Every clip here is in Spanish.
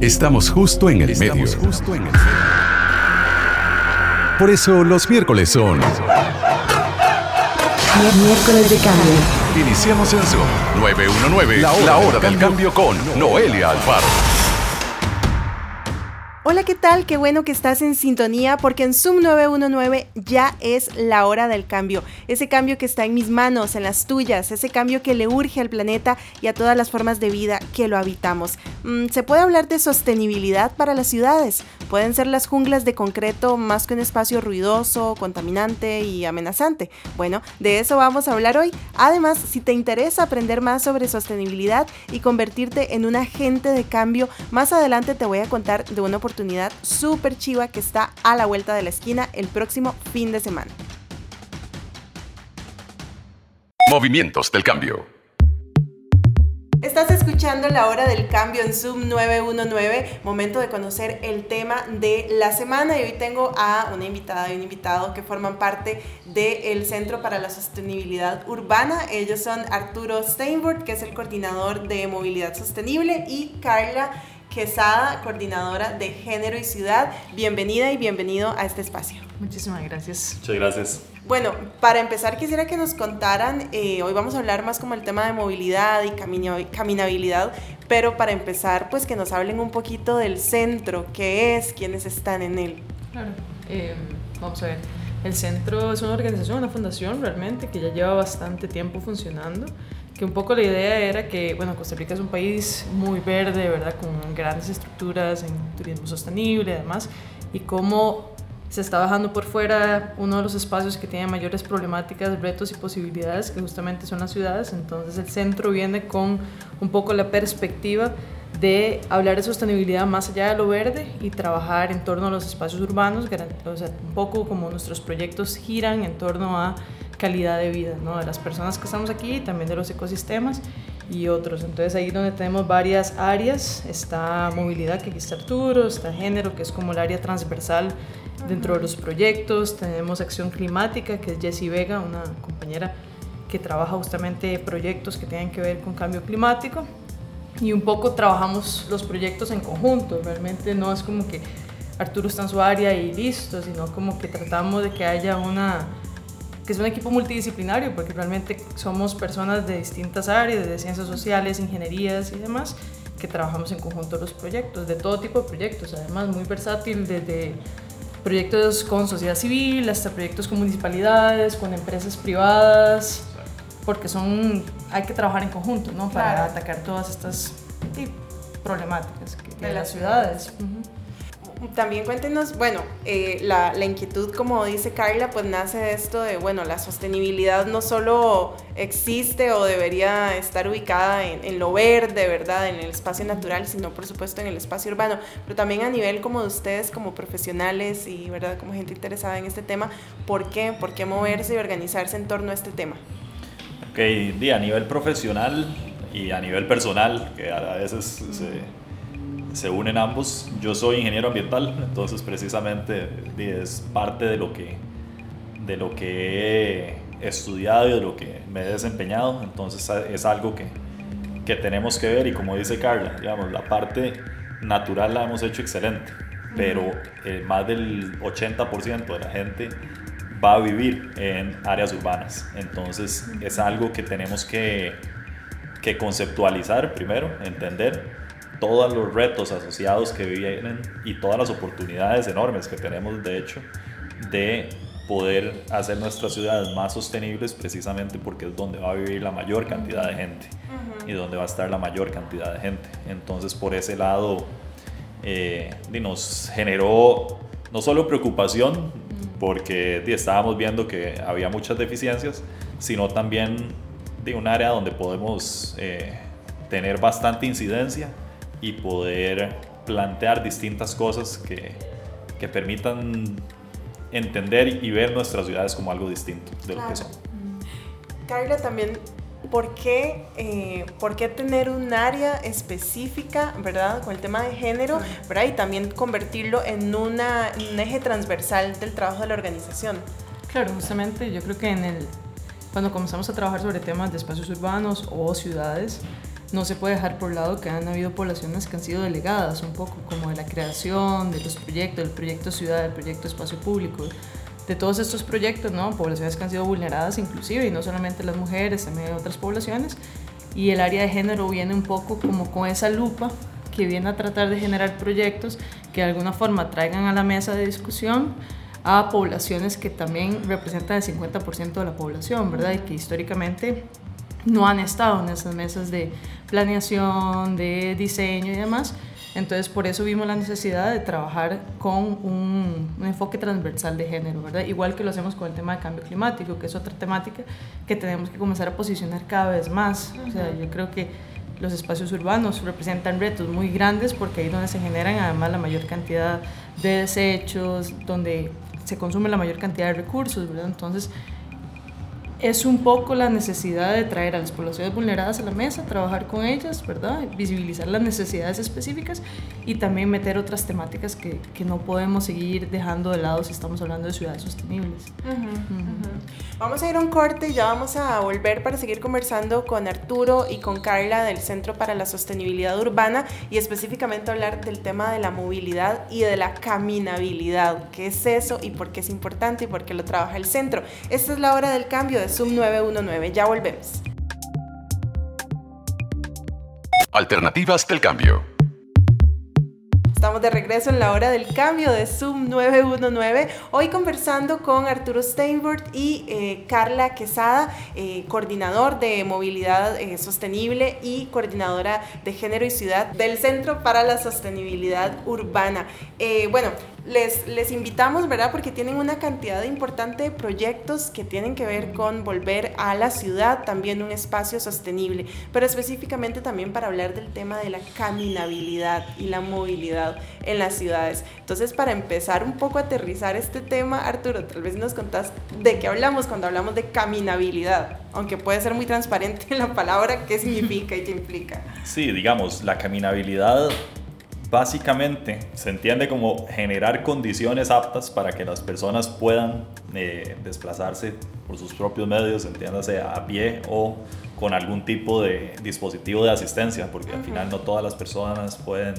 Estamos justo en el medio. Justo en el medio. Por eso los miércoles son. Miércoles de cambio. Iniciamos en Zoom 919, la hora, la hora del cambio con Noelia Alfaro. Hola, ¿qué tal? Qué bueno que estás en sintonía porque en Zoom 919 ya es la hora del cambio. Ese cambio que está en mis manos, en las tuyas, ese cambio que le urge al planeta y a todas las formas de vida que lo habitamos. Mm, se puede hablar de sostenibilidad para las ciudades. Pueden ser las junglas de concreto más que un espacio ruidoso, contaminante y amenazante. Bueno, de eso vamos a hablar hoy. Además, si te interesa aprender más sobre sostenibilidad y convertirte en un agente de cambio, más adelante te voy a contar de una oportunidad oportunidad súper chiva que está a la vuelta de la esquina el próximo fin de semana. Movimientos del cambio. Estás escuchando la hora del cambio en Zoom 919, momento de conocer el tema de la semana y hoy tengo a una invitada y un invitado que forman parte del Centro para la Sostenibilidad Urbana. Ellos son Arturo Steinburg, que es el coordinador de movilidad sostenible, y Carla Quesada, coordinadora de Género y Ciudad. Bienvenida y bienvenido a este espacio. Muchísimas gracias. Muchas gracias. Bueno, para empezar quisiera que nos contaran, eh, hoy vamos a hablar más como el tema de movilidad y caminabilidad, pero para empezar, pues que nos hablen un poquito del centro, qué es, quiénes están en él. Claro, eh, vamos a ver. El centro es una organización, una fundación realmente que ya lleva bastante tiempo funcionando que un poco la idea era que, bueno, Costa Rica es un país muy verde, ¿verdad? Con grandes estructuras en turismo sostenible, además, y cómo se está bajando por fuera uno de los espacios que tiene mayores problemáticas, retos y posibilidades, que justamente son las ciudades. Entonces el centro viene con un poco la perspectiva de hablar de sostenibilidad más allá de lo verde y trabajar en torno a los espacios urbanos, o sea, un poco como nuestros proyectos giran en torno a calidad de vida ¿no? de las personas que estamos aquí, también de los ecosistemas y otros. Entonces ahí donde tenemos varias áreas, está movilidad, que aquí está Arturo, está género, que es como el área transversal dentro de los proyectos, tenemos acción climática, que es Jessie Vega, una compañera que trabaja justamente proyectos que tienen que ver con cambio climático y un poco trabajamos los proyectos en conjunto, realmente no es como que Arturo está en su área y listo, sino como que tratamos de que haya una que es un equipo multidisciplinario, porque realmente somos personas de distintas áreas, de ciencias sociales, ingenierías y demás, que trabajamos en conjunto los proyectos, de todo tipo de proyectos, además muy versátil, desde proyectos con sociedad civil hasta proyectos con municipalidades, con empresas privadas, porque son, hay que trabajar en conjunto, ¿no? Para atacar todas estas problemáticas que tienen las ciudades también cuéntenos, bueno, eh, la, inquietud, como dice Carla, pues nace de esto de, bueno, la sostenibilidad no solo existe o debería estar ubicada en, en, lo verde, ¿verdad? En el espacio natural, sino por supuesto en el espacio urbano, pero también a nivel como de ustedes, como profesionales y, ¿verdad? Como gente interesada en este tema, ¿por qué? ¿Por qué moverse y organizarse en torno a este tema? Ok, a nivel profesional y a nivel personal, que a veces se se unen ambos. Yo soy ingeniero ambiental, entonces precisamente es parte de lo que, de lo que he estudiado y de lo que me he desempeñado, entonces es algo que, que tenemos que ver y como dice Carla, digamos, la parte natural la hemos hecho excelente, pero eh, más del 80% de la gente va a vivir en áreas urbanas, entonces es algo que tenemos que, que conceptualizar primero, entender todos los retos asociados que vienen y todas las oportunidades enormes que tenemos, de hecho, de poder hacer nuestras ciudades más sostenibles precisamente porque es donde va a vivir la mayor cantidad de gente y donde va a estar la mayor cantidad de gente. Entonces, por ese lado, eh, nos generó no solo preocupación, porque estábamos viendo que había muchas deficiencias, sino también de un área donde podemos eh, tener bastante incidencia y poder plantear distintas cosas que, que permitan entender y ver nuestras ciudades como algo distinto de lo que son. Carla, también, ¿por qué, eh, ¿por qué tener un área específica, verdad, con el tema de género, ¿verdad? Y también convertirlo en una, un eje transversal del trabajo de la organización. Claro, justamente yo creo que en el, cuando comenzamos a trabajar sobre temas de espacios urbanos o ciudades, no se puede dejar por lado que han habido poblaciones que han sido delegadas un poco, como de la creación, de los proyectos, del proyecto ciudad, del proyecto espacio público, de todos estos proyectos, ¿no? Poblaciones que han sido vulneradas inclusive, y no solamente las mujeres, también otras poblaciones. Y el área de género viene un poco como con esa lupa que viene a tratar de generar proyectos que de alguna forma traigan a la mesa de discusión a poblaciones que también representan el 50% de la población, ¿verdad? Y que históricamente no han estado en esas mesas de planeación, de diseño y demás. Entonces, por eso vimos la necesidad de trabajar con un, enfoque transversal de género, ¿verdad? Igual que lo hacemos con el tema de cambio climático, que es otra temática que tenemos que comenzar a posicionar cada vez más. O sea, yo creo que los espacios urbanos representan retos muy grandes porque ahí es donde se generan además la mayor cantidad de desechos, donde se consume la mayor cantidad de recursos, ¿verdad? Entonces, es un poco la necesidad de traer a las poblaciones vulneradas a la mesa, trabajar con ellas, ¿verdad? Visibilizar las necesidades específicas y también meter otras temáticas que, que no podemos seguir dejando de lado si estamos hablando de ciudades sostenibles. Vamos a ir a un corte y ya vamos a volver para seguir conversando con Arturo y con Carla del Centro para la Sostenibilidad Urbana y específicamente hablar del tema de la movilidad y de la caminabilidad. ¿Qué es eso y por qué es importante y por qué lo trabaja el centro? Esta es la hora del cambio Zoom 919. Ya volvemos. Alternativas del cambio. Estamos de regreso en la hora del cambio de Zoom 919. Hoy conversando con Arturo Steinberg y eh, Carla Quesada, eh, coordinador de movilidad eh, sostenible y coordinadora de género y ciudad del Centro para la Sostenibilidad Urbana. bueno, les, les invitamos, ¿verdad? Porque tienen una cantidad importante de proyectos que tienen que ver con volver a la ciudad también un espacio sostenible, pero específicamente también para hablar del tema de la caminabilidad y la movilidad en las ciudades. Entonces, para empezar un poco a aterrizar este tema, Arturo, tal vez nos contás de qué hablamos cuando hablamos de caminabilidad, aunque puede ser muy transparente en la palabra, qué significa y qué implica. Sí, digamos, la caminabilidad básicamente se entiende como generar condiciones aptas para que las personas puedan eh, desplazarse por sus propios medios, entiéndase a pie o con algún tipo de dispositivo de asistencia, porque al final no todas las personas pueden,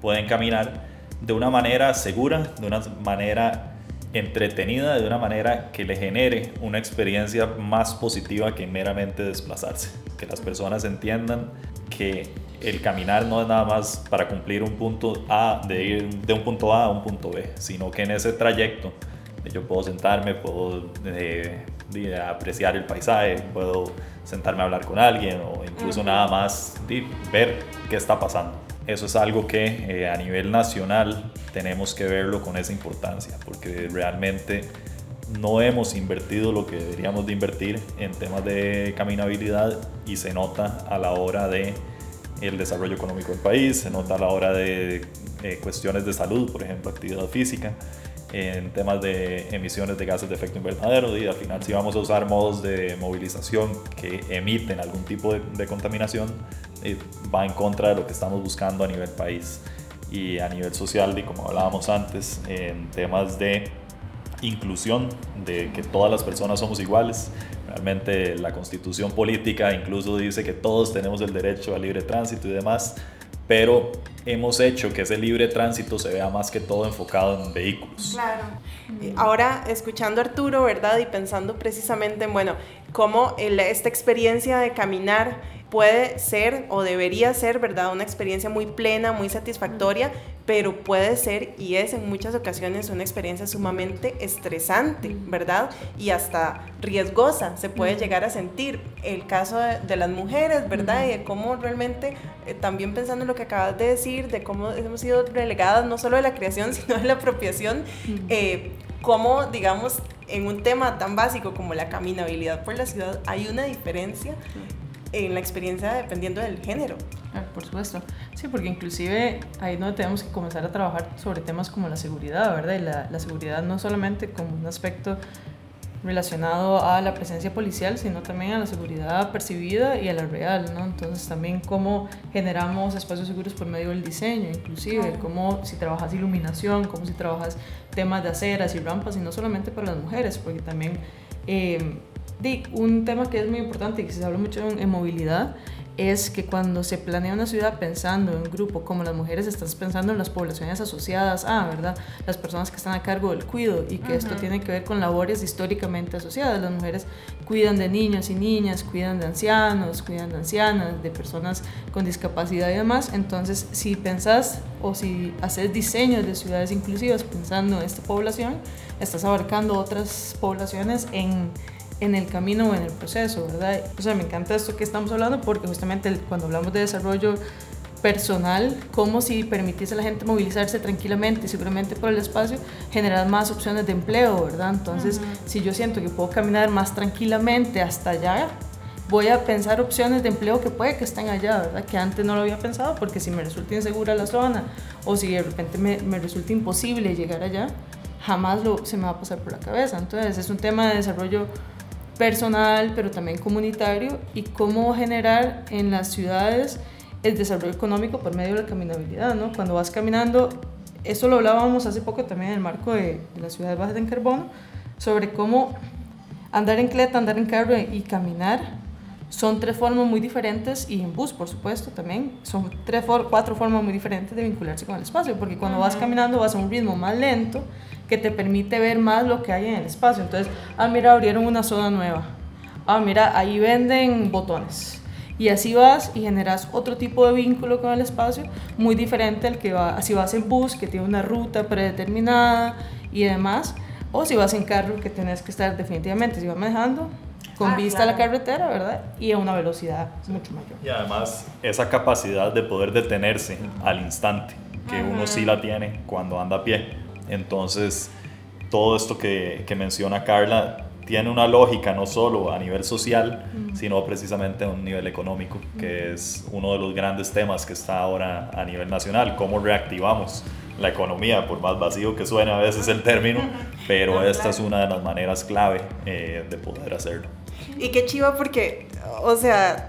pueden caminar de una manera segura, de una manera entretenida, de una manera que le genere una experiencia más positiva que meramente desplazarse. Que las personas entiendan que el caminar no es nada más para cumplir un punto A, de ir de un punto A a un punto B, sino que en ese trayecto yo puedo sentarme, puedo eh, apreciar el paisaje, puedo sentarme a hablar con alguien o incluso nada más ver qué está pasando. Eso es algo que eh, a nivel nacional tenemos que verlo con esa importancia, porque realmente no hemos invertido lo que deberíamos de invertir en temas de caminabilidad y se nota a la hora de el desarrollo económico del país, se nota a la hora de eh, cuestiones de salud, por ejemplo, actividad física, en temas de emisiones de gases de efecto invernadero y al final si vamos a usar modos de movilización que emiten algún tipo de, contaminación, eh, va en contra de lo que estamos buscando a nivel país. Y a nivel social y como hablábamos antes, en temas de inclusión, de que todas las personas somos iguales, Realmente la constitución política incluso dice que todos tenemos el derecho al libre tránsito y demás, pero hemos hecho que ese libre tránsito se vea más que todo enfocado en vehículos. Claro. Ahora, escuchando a Arturo, ¿verdad? Y pensando precisamente en, bueno, cómo esta experiencia de caminar puede ser o debería ser, ¿verdad? Una experiencia muy plena, muy satisfactoria, pero puede ser y es en muchas ocasiones una experiencia sumamente estresante, ¿verdad? Y hasta riesgosa se puede llegar a sentir. El caso de, las mujeres, ¿verdad? Y de cómo realmente, eh, también pensando en lo que acabas de decir, de cómo hemos sido relegadas no solo de la creación, sino de la apropiación, eh, cómo, digamos, en un tema tan básico como la caminabilidad por la ciudad hay una diferencia en la experiencia dependiendo del género. Ah, por supuesto. Sí, porque inclusive ahí es donde tenemos que comenzar a trabajar sobre temas como la seguridad, ¿verdad? Y la, la seguridad no solamente como un aspecto relacionado a la presencia policial, sino también a la seguridad percibida y a la real, ¿no? Entonces también cómo generamos espacios seguros por medio del diseño, inclusive, cómo si trabajas iluminación, cómo si trabajas temas de aceras y rampas, y no solamente para las mujeres, porque también eh, un tema que es muy importante y que se habla mucho en, movilidad es que cuando se planea una ciudad pensando en grupo, como las mujeres, estás pensando en las poblaciones asociadas a, ¿verdad? Las personas que están a cargo del cuido y que esto tiene que ver con labores históricamente asociadas. Las mujeres cuidan de niños y niñas, cuidan de ancianos, cuidan de ancianas, de personas con discapacidad y demás. Entonces, si pensás o si haces diseños de ciudades inclusivas pensando en esta población, estás abarcando otras poblaciones en en el camino o en el proceso, ¿verdad? O sea, me encanta esto que estamos hablando porque justamente cuando hablamos de desarrollo personal, como si permitiese a la gente movilizarse tranquilamente, seguramente por el espacio, generar más opciones de empleo, ¿verdad? Entonces, si yo siento que puedo caminar más tranquilamente hasta allá, voy a pensar opciones de empleo que puede que estén allá, ¿verdad? Que antes no lo había pensado, porque si me resulta insegura la zona o si de repente me, me resulta imposible llegar allá, jamás lo, se me va a pasar por la cabeza. Entonces, es un tema de desarrollo personal, pero también comunitario, y cómo generar en las ciudades el desarrollo económico por medio de la caminabilidad, ¿no? Cuando vas caminando, eso lo hablábamos hace poco también en el marco de, de las ciudades bajas en carbono, sobre cómo andar en cleta, andar en carro y caminar son tres formas muy diferentes, y en bus, por supuesto, también, son tres, cuatro formas muy diferentes de vincularse con el espacio, porque cuando vas caminando vas a un ritmo más lento, que te permite ver más lo que hay en el espacio. Entonces, ah, mira, abrieron una zona nueva. Ah, mira, ahí venden botones. Y así vas y generas otro tipo de vínculo con el espacio, muy diferente al que va, si vas en bus, que tiene una ruta predeterminada y demás, o si vas en carro, que tienes que estar definitivamente, si vas manejando, con ah, vista a la carretera, ¿verdad? Y a una velocidad mucho mayor. Y además, esa capacidad de poder detenerse al instante, que uno sí la tiene cuando anda a pie. Entonces, todo esto que, que menciona Carla tiene una lógica no solo a nivel social, sino precisamente a un nivel económico, que es uno de los grandes temas que está ahora a nivel nacional, cómo reactivamos la economía, por más vacío que suene a veces el término, pero esta es una de las maneras clave eh, de poder hacerlo. Y qué chiva porque, o sea,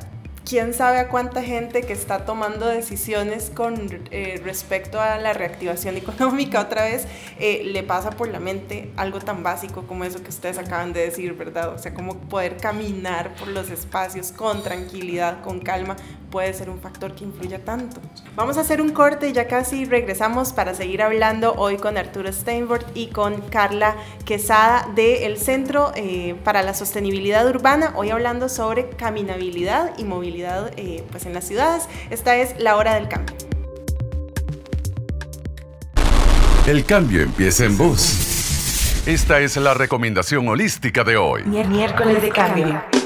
quién sabe a cuánta gente que está tomando decisiones con eh, respecto a la reactivación económica otra vez eh, le pasa por la mente algo tan básico como eso que ustedes acaban de decir, ¿verdad? O sea, como poder caminar por los espacios con tranquilidad, con calma, puede ser un factor que influya tanto. Vamos a hacer un corte y ya casi regresamos para seguir hablando hoy con Arturo Steinbord y con Carla Quesada del Centro eh, para la Sostenibilidad Urbana, hoy hablando sobre caminabilidad y movilidad eh, pues en las ciudades. Esta es la hora del cambio. El cambio empieza en vos. Esta es la recomendación holística de hoy. Miércoles de cambio.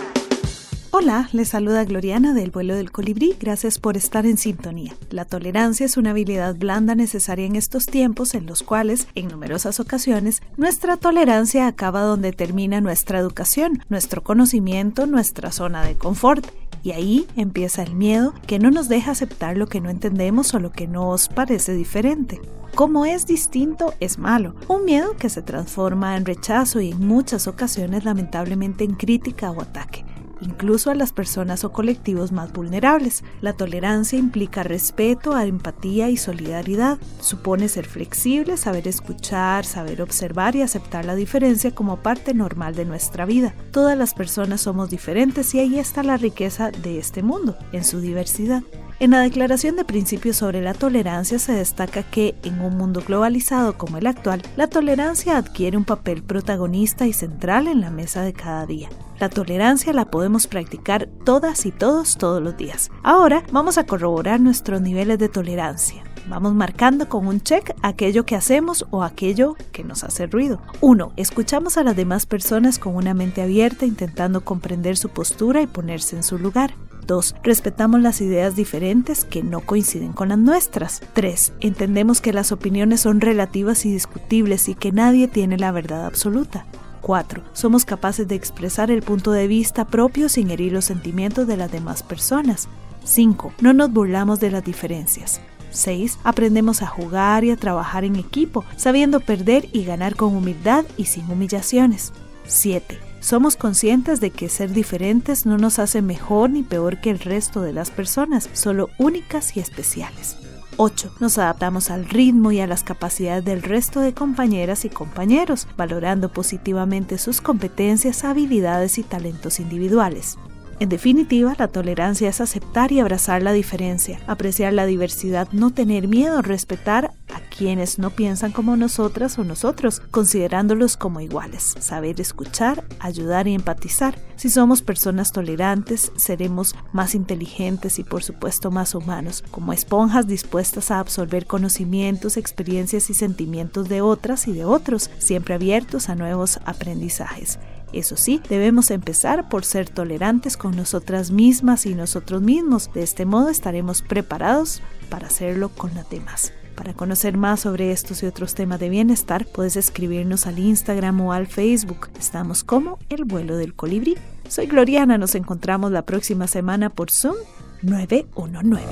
Hola, les saluda Gloriana del vuelo del colibrí. Gracias por estar en sintonía. La tolerancia es una habilidad blanda necesaria en estos tiempos en los cuales, en numerosas ocasiones, nuestra tolerancia acaba donde termina nuestra educación, nuestro conocimiento, nuestra zona de confort. Y ahí empieza el miedo que no nos deja aceptar lo que no entendemos o lo que nos parece diferente. Como es distinto, es malo. Un miedo que se transforma en rechazo y en muchas ocasiones lamentablemente en crítica o ataque incluso a las personas o colectivos más vulnerables. La tolerancia implica respeto, empatía y solidaridad. Supone ser flexible, saber escuchar, saber observar y aceptar la diferencia como parte normal de nuestra vida. Todas las personas somos diferentes y ahí está la riqueza de este mundo, en su diversidad. En la Declaración de Principios sobre la Tolerancia se destaca que, en un mundo globalizado como el actual, la tolerancia adquiere un papel protagonista y central en la mesa de cada día. La tolerancia la podemos practicar todas y todos todos los días. Ahora vamos a corroborar nuestros niveles de tolerancia. Vamos marcando con un check aquello que hacemos o aquello que nos hace ruido. 1. Escuchamos a las demás personas con una mente abierta intentando comprender su postura y ponerse en su lugar. 2. Respetamos las ideas diferentes que no coinciden con las nuestras. 3. Entendemos que las opiniones son relativas y discutibles y que nadie tiene la verdad absoluta. 4. Somos capaces de expresar el punto de vista propio sin herir los sentimientos de las demás personas. 5. No nos burlamos de las diferencias. 6. Aprendemos a jugar y a trabajar en equipo, sabiendo perder y ganar con humildad y sin humillaciones. 7. Somos conscientes de que ser diferentes no nos hace mejor ni peor que el resto de las personas, solo únicas y especiales. 8. Nos adaptamos al ritmo y a las capacidades del resto de compañeras y compañeros, valorando positivamente sus competencias, habilidades y talentos individuales. En definitiva, la tolerancia es aceptar y abrazar la diferencia, apreciar la diversidad, no tener miedo, respetar a quienes no piensan como nosotras o nosotros, considerándolos como iguales, saber escuchar, ayudar y empatizar. Si somos personas tolerantes, seremos más inteligentes y por supuesto más humanos, como esponjas dispuestas a absorber conocimientos, experiencias y sentimientos de otras y de otros, siempre abiertos a nuevos aprendizajes. Eso sí, debemos empezar por ser tolerantes con nosotras mismas y nosotros mismos. De este modo estaremos preparados para hacerlo con las demás. Para conocer más sobre estos y otros temas de bienestar, puedes escribirnos al Instagram o al Facebook. Estamos como El vuelo del colibrí. Soy Gloriana, nos encontramos la próxima semana por Zoom 919.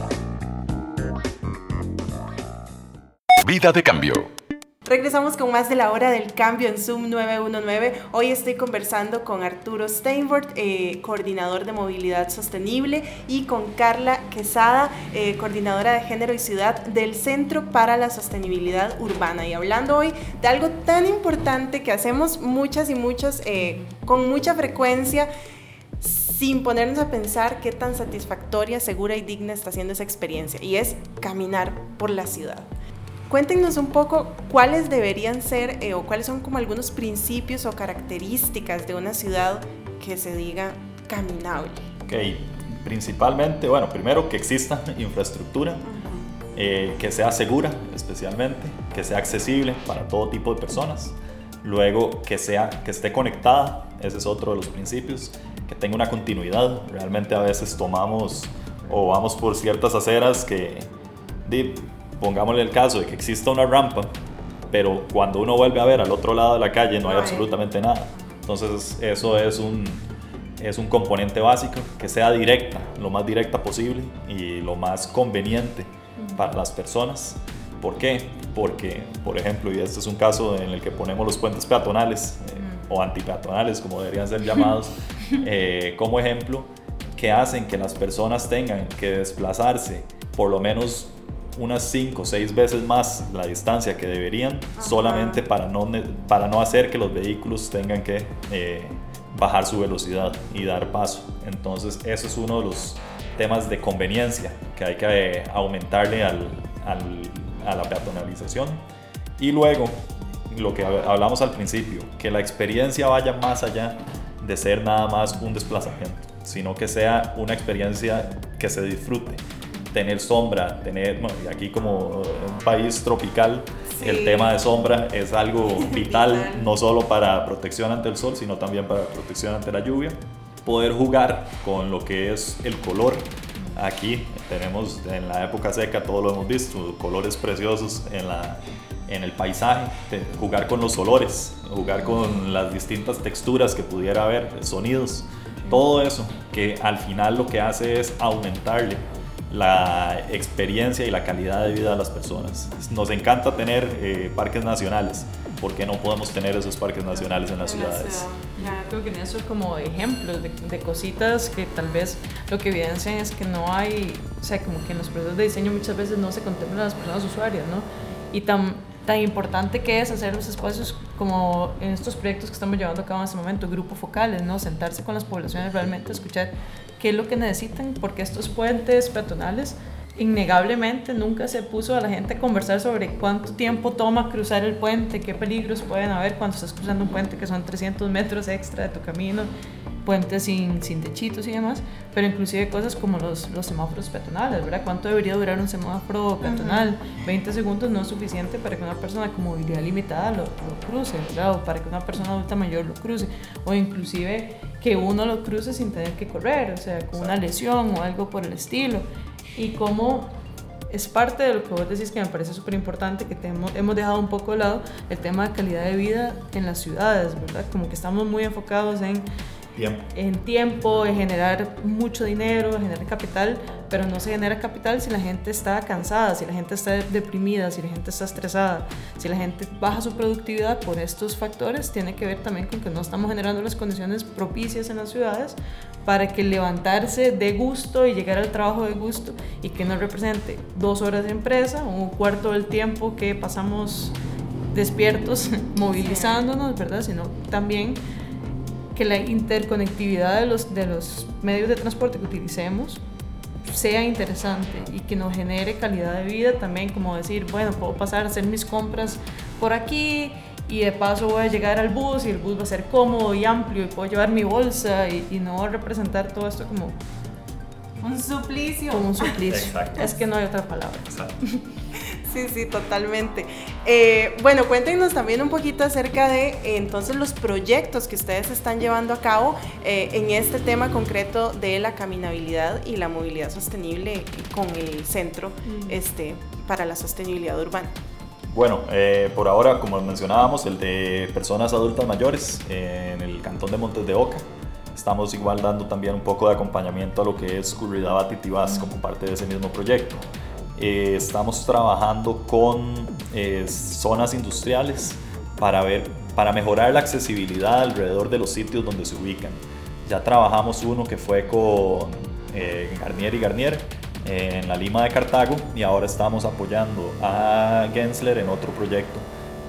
Vida de cambio. Regresamos con más de la hora del cambio en Zoom 919. Hoy estoy conversando con Arturo Steinbord, eh, coordinador de movilidad sostenible, y con Carla Quesada, eh, coordinadora de género y ciudad del Centro para la Sostenibilidad Urbana. Y hablando hoy de algo tan importante que hacemos muchas y muchos eh, con mucha frecuencia sin ponernos a pensar qué tan satisfactoria, segura y digna está siendo esa experiencia, y es caminar por la ciudad. Cuéntenos un poco cuáles deberían ser eh, o cuáles son como algunos principios o características de una ciudad que se diga caminable. Ok, principalmente, bueno, primero que exista infraestructura, eh, que sea segura especialmente, que sea accesible para todo tipo de personas. Luego que, sea, que esté conectada, ese es otro de los principios, que tenga una continuidad. Realmente a veces tomamos o vamos por ciertas aceras que pongámosle el caso de que exista una rampa, pero cuando uno vuelve a ver al otro lado de la calle no hay absolutamente nada. Entonces eso es un, es un componente básico, que sea directa, lo más directa posible y lo más conveniente para las personas. ¿Por qué? Porque, por ejemplo, y este es un caso en el que ponemos los puentes peatonales eh, o antipeatonales, como deberían ser llamados, eh, como ejemplo, que hacen que las personas tengan que desplazarse por lo menos unas 5 o 6 veces más la distancia que deberían, solamente para no, para no hacer que los vehículos tengan que eh, bajar su velocidad y dar paso. Entonces, eso es uno de los temas de conveniencia que hay que eh, aumentarle al, a la peatonalización. Y luego, lo que hablamos al principio, que la experiencia vaya más allá de ser nada más un desplazamiento, sino que sea una experiencia que se disfrute tener sombra, tener, bueno, y aquí como un país tropical, el tema de sombra es algo vital, no solo para protección ante el sol, sino también para protección ante la lluvia. Poder jugar con lo que es el color. Aquí tenemos en la época seca, todo lo hemos visto, colores preciosos en, la, en el paisaje, jugar con los olores, jugar con las distintas texturas que pudiera haber, sonidos, todo eso que al final lo que hace es aumentarle la experiencia y la calidad de vida de las personas. Nos encanta tener eh, parques nacionales. ¿Por qué no podemos tener esos parques nacionales en las ciudades? creo que en eso es como ejemplos de, cositas que tal vez lo que evidencian es que no hay, o sea, como que en los procesos de diseño muchas veces no se contemplan a las personas usuarias, ¿no? Y tan, tan importante que es hacer los espacios como en estos proyectos que estamos llevando a cabo en este momento, grupos focales, ¿no? Sentarse con las poblaciones, realmente escuchar qué es lo que necesitan, porque estos puentes peatonales innegablemente nunca se puso a la gente a conversar sobre cuánto tiempo toma cruzar el puente, qué peligros pueden haber cuando estás cruzando un puente que son 300 metros extra de tu camino, puentes sin, sin techitos y demás, pero inclusive cosas como los, los semáforos peatonales, ¿verdad? ¿Cuánto debería durar un semáforo peatonal? 20 segundos no es suficiente para que una persona con movilidad limitada lo, lo cruce, ¿verdad? O para que una persona adulta mayor lo cruce, o inclusive que uno lo cruce sin tener que correr, o sea, con una lesión o algo por el estilo. Y cómo es parte de lo que vos decís que me parece súper importante, que hemos, hemos dejado un poco de lado el tema de calidad de vida en las ciudades, ¿verdad? Como que estamos muy enfocados en en tiempo, en generar mucho dinero, en generar capital, pero no se genera capital si la gente está cansada, si la gente está deprimida, si la gente está estresada, si la gente baja su productividad por estos factores, tiene que ver también con que no estamos generando las condiciones propicias en las ciudades para que levantarse de gusto y llegar al trabajo de gusto y que no represente dos horas de empresa, un cuarto del tiempo que pasamos despiertos, movilizándonos, ¿verdad? Sino también que la interconectividad de los, de los medios de transporte que utilicemos sea interesante y que nos genere calidad de vida también, como decir, bueno, puedo pasar a hacer mis compras por aquí y de paso voy a llegar al bus y el bus va a ser cómodo y amplio y puedo llevar mi bolsa y, y no representar todo esto como un suplicio. Como un suplicio. Es que no hay otra palabra. Sí, sí, totalmente. Eh, bueno, cuéntenos también un poquito acerca de entonces los proyectos que ustedes están llevando a cabo eh, en este tema concreto de la caminabilidad y la movilidad sostenible con el Centro mm. este, para la Sostenibilidad Urbana. Bueno, eh, por ahora, como mencionábamos, el de personas adultas mayores en el cantón de Montes de Oca. Estamos igual dando también un poco de acompañamiento a lo que es Curridabat y Tibás como parte de ese mismo proyecto. Eh, estamos trabajando con eh, zonas industriales para, ver, para mejorar la accesibilidad alrededor de los sitios donde se ubican. Ya trabajamos uno que fue con eh, Garnier y Garnier en la Lima de Cartago y ahora estamos apoyando a Gensler en otro proyecto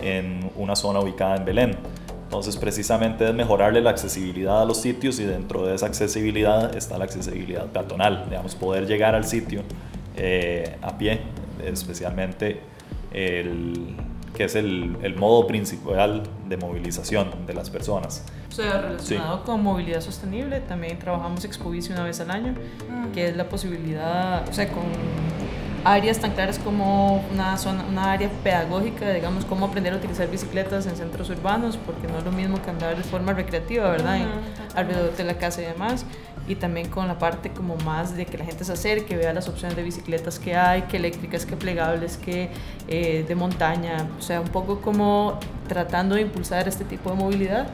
en una zona ubicada en Belén. Entonces precisamente es mejorarle la accesibilidad a los sitios y dentro de esa accesibilidad está la accesibilidad peatonal, digamos, poder llegar al sitio eh, a pie, especialmente el, que es el, el, modo principal de movilización de las personas. O sea, relacionado con movilidad sostenible, también trabajamos Expovici una vez al año, mm. que es la posibilidad, o sea, con áreas tan claras como una, zona, una área pedagógica, digamos, cómo aprender a utilizar bicicletas en centros urbanos, porque no es lo mismo que andar de forma recreativa, ¿verdad? alrededor de la casa y demás. Y también con la parte como más de que la gente se acerque, vea las opciones de bicicletas que hay, que eléctricas, que plegables, que eh, de montaña, o sea, un poco como tratando de impulsar este tipo de movilidad,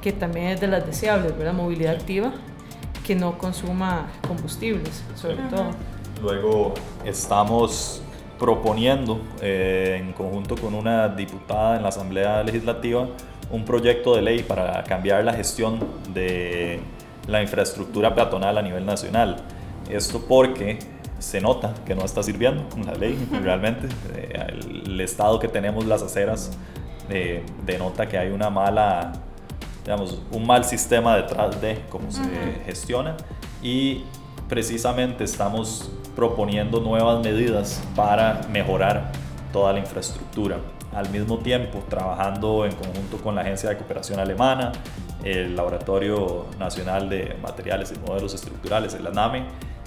que también es de las deseables, ¿verdad? Movilidad activa, que no consuma combustibles, sobre todo. Luego estamos proponiendo eh, en conjunto con una diputada en la Asamblea Legislativa un proyecto de ley para cambiar la gestión de la infraestructura peatonal a nivel nacional. Esto porque se nota que no está sirviendo la ley realmente. Eh, el, estado que tenemos las aceras eh, denota que hay una mala, digamos, un mal sistema detrás de cómo se gestiona y precisamente estamos proponiendo nuevas medidas para mejorar toda la infraestructura. Al mismo tiempo, trabajando en conjunto con la Agencia de Cooperación Alemana, el Laboratorio Nacional de Materiales y Modelos Estructurales, el ANAME,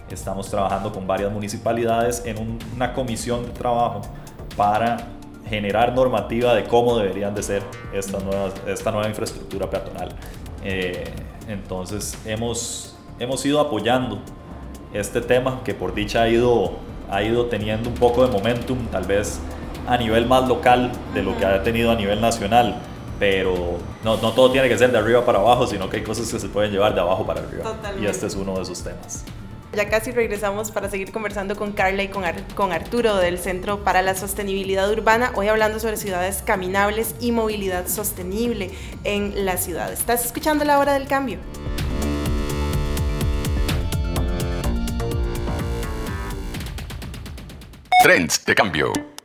estamos trabajando con varias municipalidades en una comisión de trabajo para generar normativa de cómo deberían de ser esta nueva, esta nueva infraestructura peatonal. Eh, entonces hemos, hemos ido apoyando este tema que por dicha ha ido, ha ido teniendo un poco de momentum, tal vez a nivel más local de lo que ha tenido a nivel nacional. Pero no, no todo tiene que ser de arriba para abajo, sino que hay cosas que se pueden llevar de abajo para arriba. Y este es uno de esos temas. Ya casi regresamos para seguir conversando con Carla y con, con, Arturo del Centro para la Sostenibilidad Urbana, hoy hablando sobre ciudades caminables y movilidad sostenible en la ciudad. ¿Estás escuchando la hora del cambio? Trends de cambio.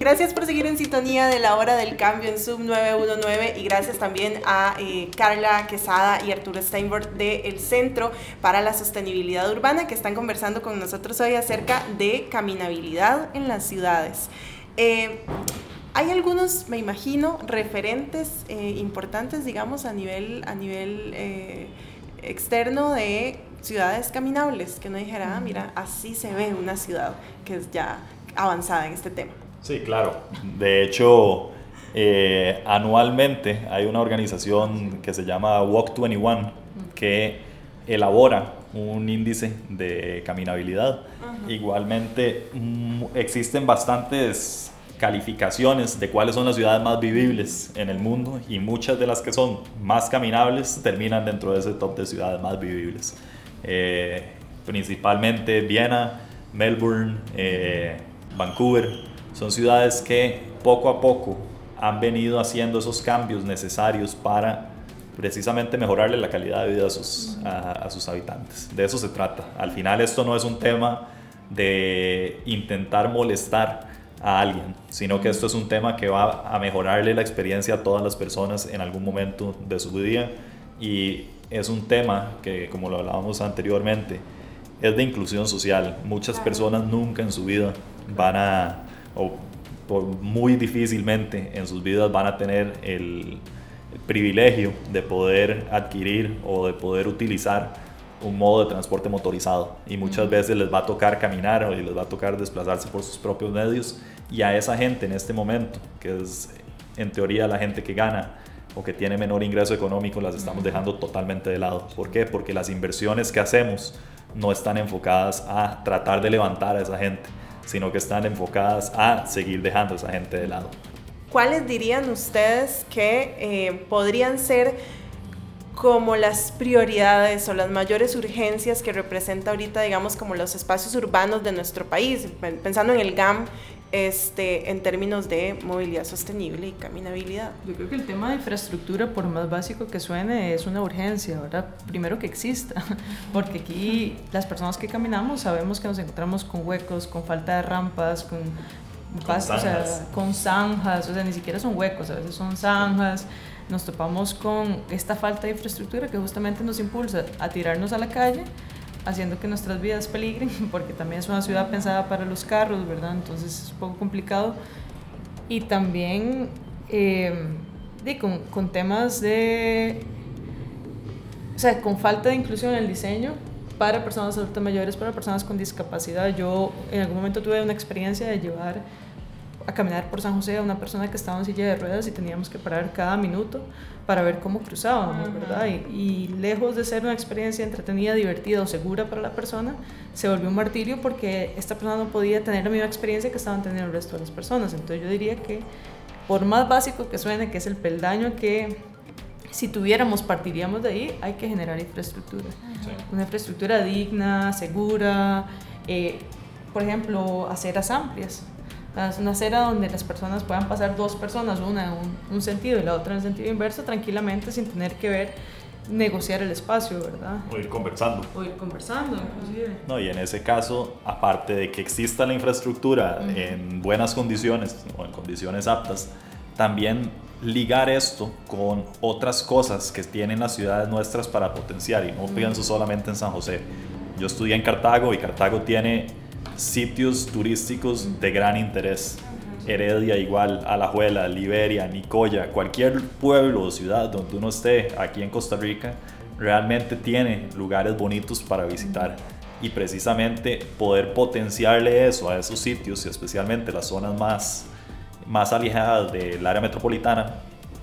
Gracias por seguir en sintonía de la hora del cambio en Sub 919 y gracias también a eh, Carla Quesada y Arturo Steinberg del Centro para la Sostenibilidad Urbana que están conversando con nosotros hoy acerca de caminabilidad en las ciudades. Eh, hay algunos, me imagino, referentes eh, importantes, digamos, a nivel, a nivel externo de ciudades caminables, que no dijera, ah, mira, así se ve una ciudad que es ya avanzada en este tema. Sí, claro. De hecho, eh, anualmente hay una organización que se llama Walk 21 que elabora un índice de caminabilidad. Igualmente existen bastantes calificaciones de cuáles son las ciudades más vivibles en el mundo y muchas de las que son más caminables terminan dentro de ese top de ciudades más vivibles. Eh, principalmente Viena, Melbourne, eh, Vancouver, son ciudades que poco a poco han venido haciendo esos cambios necesarios para precisamente mejorarle la calidad de vida a sus, a sus habitantes. De eso se trata. Al final esto no es un tema de intentar molestar a alguien, sino que esto es un tema que va a mejorarle la experiencia a todas las personas en algún momento de su día y es un tema que, como lo hablábamos anteriormente, es de inclusión social. Muchas personas nunca en su vida van a, o por muy difícilmente en sus vidas van a tener el, privilegio de poder adquirir o de poder utilizar un modo de transporte motorizado y muchas veces les va a tocar caminar o les va a tocar desplazarse por sus propios medios y a esa gente en este momento, que es en teoría la gente que gana o que tiene menor ingreso económico, las estamos dejando totalmente de lado. ¿Por qué? Porque las inversiones que hacemos no están enfocadas a tratar de levantar a esa gente, sino que están enfocadas a seguir dejando a esa gente de lado. ¿Cuáles dirían ustedes que eh, podrían ser como las prioridades o las mayores urgencias que representa ahorita, digamos, como los espacios urbanos de nuestro país, pensando en el GAM este, en términos de movilidad sostenible y caminabilidad. Yo creo que el tema de infraestructura, por más básico que suene, es una urgencia, ¿verdad? Primero que exista, porque aquí las personas que caminamos sabemos que nos encontramos con huecos, con falta de rampas, con, con, zanjas. con zanjas, o sea, ni siquiera son huecos, a veces son zanjas. Nos topamos con esta falta de infraestructura que justamente nos impulsa a tirarnos a la calle haciendo que nuestras vidas peligren, porque también es una ciudad pensada para los carros, ¿verdad? Entonces es un poco complicado. Y también eh, con, con, temas de, o sea, con falta de inclusión en el diseño para personas adultas mayores, para personas con discapacidad. Yo en algún momento tuve una experiencia de llevar a caminar por San José a una persona que estaba en silla de ruedas y teníamos que parar cada minuto para ver cómo cruzábamos, ¿verdad? Y, lejos de ser una experiencia entretenida, divertida o segura para la persona, se volvió un martirio porque esta persona no podía tener la misma experiencia que estaban teniendo el resto de las personas. Entonces yo diría que, por más básico que suene, que es el peldaño que si tuviéramos, partiríamos de ahí, hay que generar infraestructura. Una infraestructura digna, segura, eh, por ejemplo, aceras amplias. Es una acera donde las personas puedan pasar dos personas, una en un, sentido y la otra en el sentido inverso, tranquilamente sin tener que ver negociar el espacio, ¿verdad? O ir conversando. O ir conversando, inclusive. No, y en ese caso, aparte de que exista la infraestructura en buenas condiciones o en condiciones aptas, también ligar esto con otras cosas que tienen las ciudades nuestras para potenciar, y no pienso solamente en San José. Yo estudié en Cartago y Cartago tiene sitios turísticos de gran interés. Heredia igual, Alajuela, Liberia, Nicoya, cualquier pueblo o ciudad donde uno esté aquí en Costa Rica, realmente tiene lugares bonitos para visitar. Y precisamente poder potenciarle eso a esos sitios, y especialmente las zonas más, más alejadas del área metropolitana,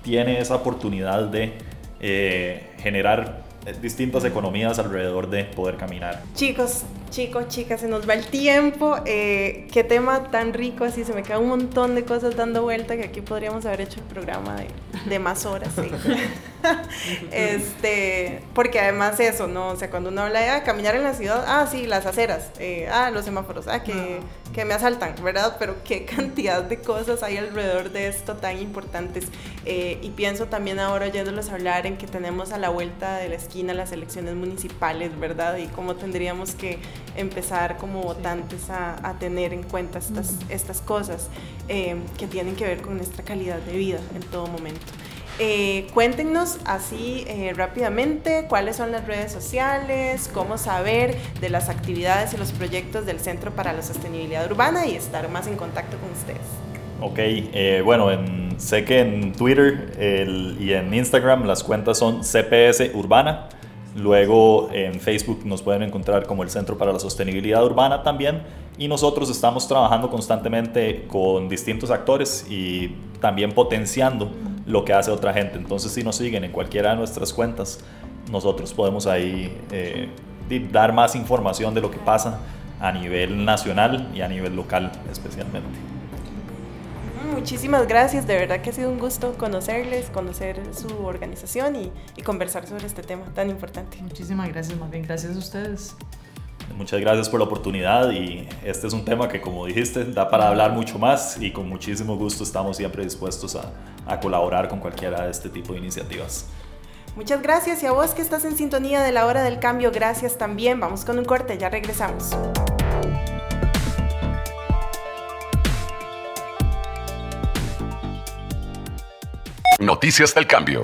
tiene esa oportunidad de eh, generar distintas economías alrededor de poder caminar. Chicos, chicos, chicas, se nos va el tiempo. Eh, qué tema tan rico, así se me queda un montón de cosas dando vuelta que aquí podríamos haber hecho el programa de, más horas. este, porque además eso, ¿no? O sea, cuando uno habla de ah, caminar en la ciudad, ah, sí, las aceras, eh, ah, los semáforos, ah, que, que, me asaltan, ¿verdad? Pero qué cantidad de cosas hay alrededor de esto tan importantes. Eh, y pienso también ahora oyéndolos hablar en que tenemos a la vuelta de la esquina las elecciones municipales, ¿verdad? Y cómo tendríamos que empezar como votantes a, a tener en cuenta estas, estas cosas eh, que tienen que ver con nuestra calidad de vida en todo momento. Eh, cuéntenos así eh, rápidamente cuáles son las redes sociales, cómo saber de las actividades y los proyectos del Centro para la Sostenibilidad Urbana y estar más en contacto con ustedes. Ok, bueno, sé que en Twitter y en Instagram las cuentas son CPS Urbana. Luego en Facebook nos pueden encontrar como el Centro para la Sostenibilidad Urbana también. Y nosotros estamos trabajando constantemente con distintos actores y también potenciando lo que hace otra gente. Entonces si nos siguen en cualquiera de nuestras cuentas, nosotros podemos ahí eh, dar más información de lo que pasa a nivel nacional y a nivel local especialmente muchísimas gracias. De verdad que ha sido un gusto conocerles, conocer su organización y, conversar sobre este tema tan importante. Muchísimas gracias, más bien gracias a ustedes. Muchas gracias por la oportunidad y este es un tema que como dijiste da para hablar mucho más y con muchísimo gusto estamos siempre dispuestos a, a colaborar con cualquiera de este tipo de iniciativas. Muchas gracias y a vos que estás en sintonía de la hora del cambio, gracias también. Vamos con un corte, ya regresamos. Noticias del Cambio.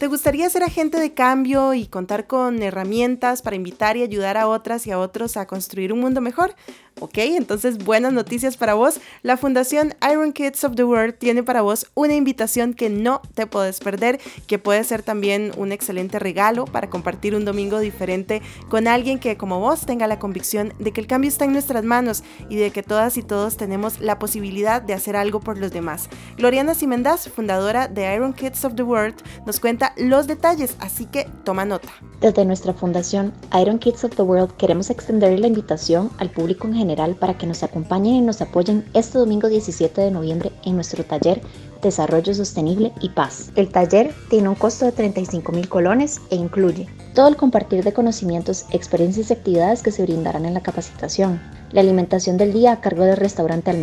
¿Te gustaría ser agente de cambio y contar con herramientas para invitar y ayudar a otras y a otros a construir un mundo mejor? Ok, entonces buenas noticias para vos. La Fundación Iron Kids of the World tiene para vos una invitación que no te puedes perder, que puede ser también un excelente regalo para compartir un domingo diferente con alguien que como vos tenga la convicción de que el cambio está en nuestras manos y de que todas y todos tenemos la posibilidad de hacer algo por los demás. Gloriana Simendaz, fundadora de Iron Kids of the World, nos cuenta los detalles, así que toma nota. Desde nuestra fundación Iron Kids of the World queremos extender la invitación al público en general para que nos acompañen y nos apoyen este domingo 17 de noviembre en nuestro taller Desarrollo Sostenible y Paz. El taller tiene un costo de 35 mil colones e incluye todo el compartir de conocimientos, experiencias y actividades que se brindarán en la capacitación, la alimentación del día a cargo del restaurante Al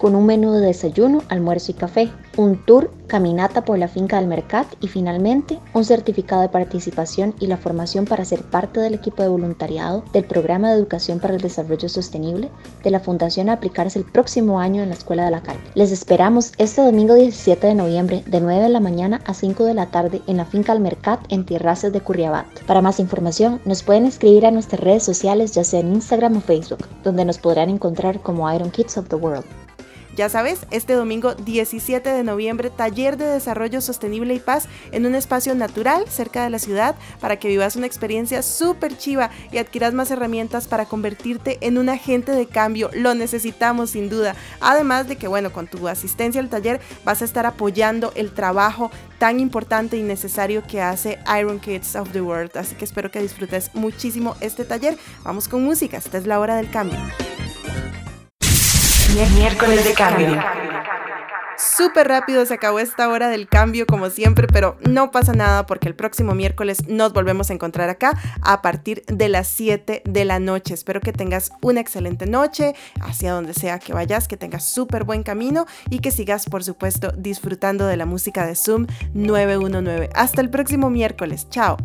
con un menú de desayuno, almuerzo y café, un tour, caminata por la finca del Mercat y finalmente un certificado de participación y la formación para ser parte del equipo de voluntariado del Programa de Educación para el Desarrollo Sostenible de la Fundación a aplicarse el próximo año en la Escuela de la Carne. Les esperamos este domingo 17 de noviembre de 9 de la mañana a 5 de la tarde en la finca del Mercat en Tierrazas de Curriabat. Para más información nos pueden escribir a nuestras redes sociales ya sea en Instagram o Facebook, donde nos podrán encontrar como Iron Kids of the World. Ya sabes, este domingo 17 de noviembre, taller de desarrollo sostenible y paz en un espacio natural cerca de la ciudad para que vivas una experiencia súper chiva y adquieras más herramientas para convertirte en un agente de cambio. Lo necesitamos sin duda. Además de que, bueno, con tu asistencia al taller vas a estar apoyando el trabajo tan importante y necesario que hace Iron Kids of the World. Así que espero que disfrutes muchísimo este taller. Vamos con música, esta es la hora del cambio. Miércoles de cambio. Súper rápido se acabó esta hora del cambio como siempre, pero no pasa nada porque el próximo miércoles nos volvemos a encontrar acá a partir de las 7 de la noche. Espero que tengas una excelente noche, hacia donde sea que vayas, que tengas súper buen camino y que sigas, por supuesto, disfrutando de la música de Zoom 919. Hasta el próximo miércoles. Chao.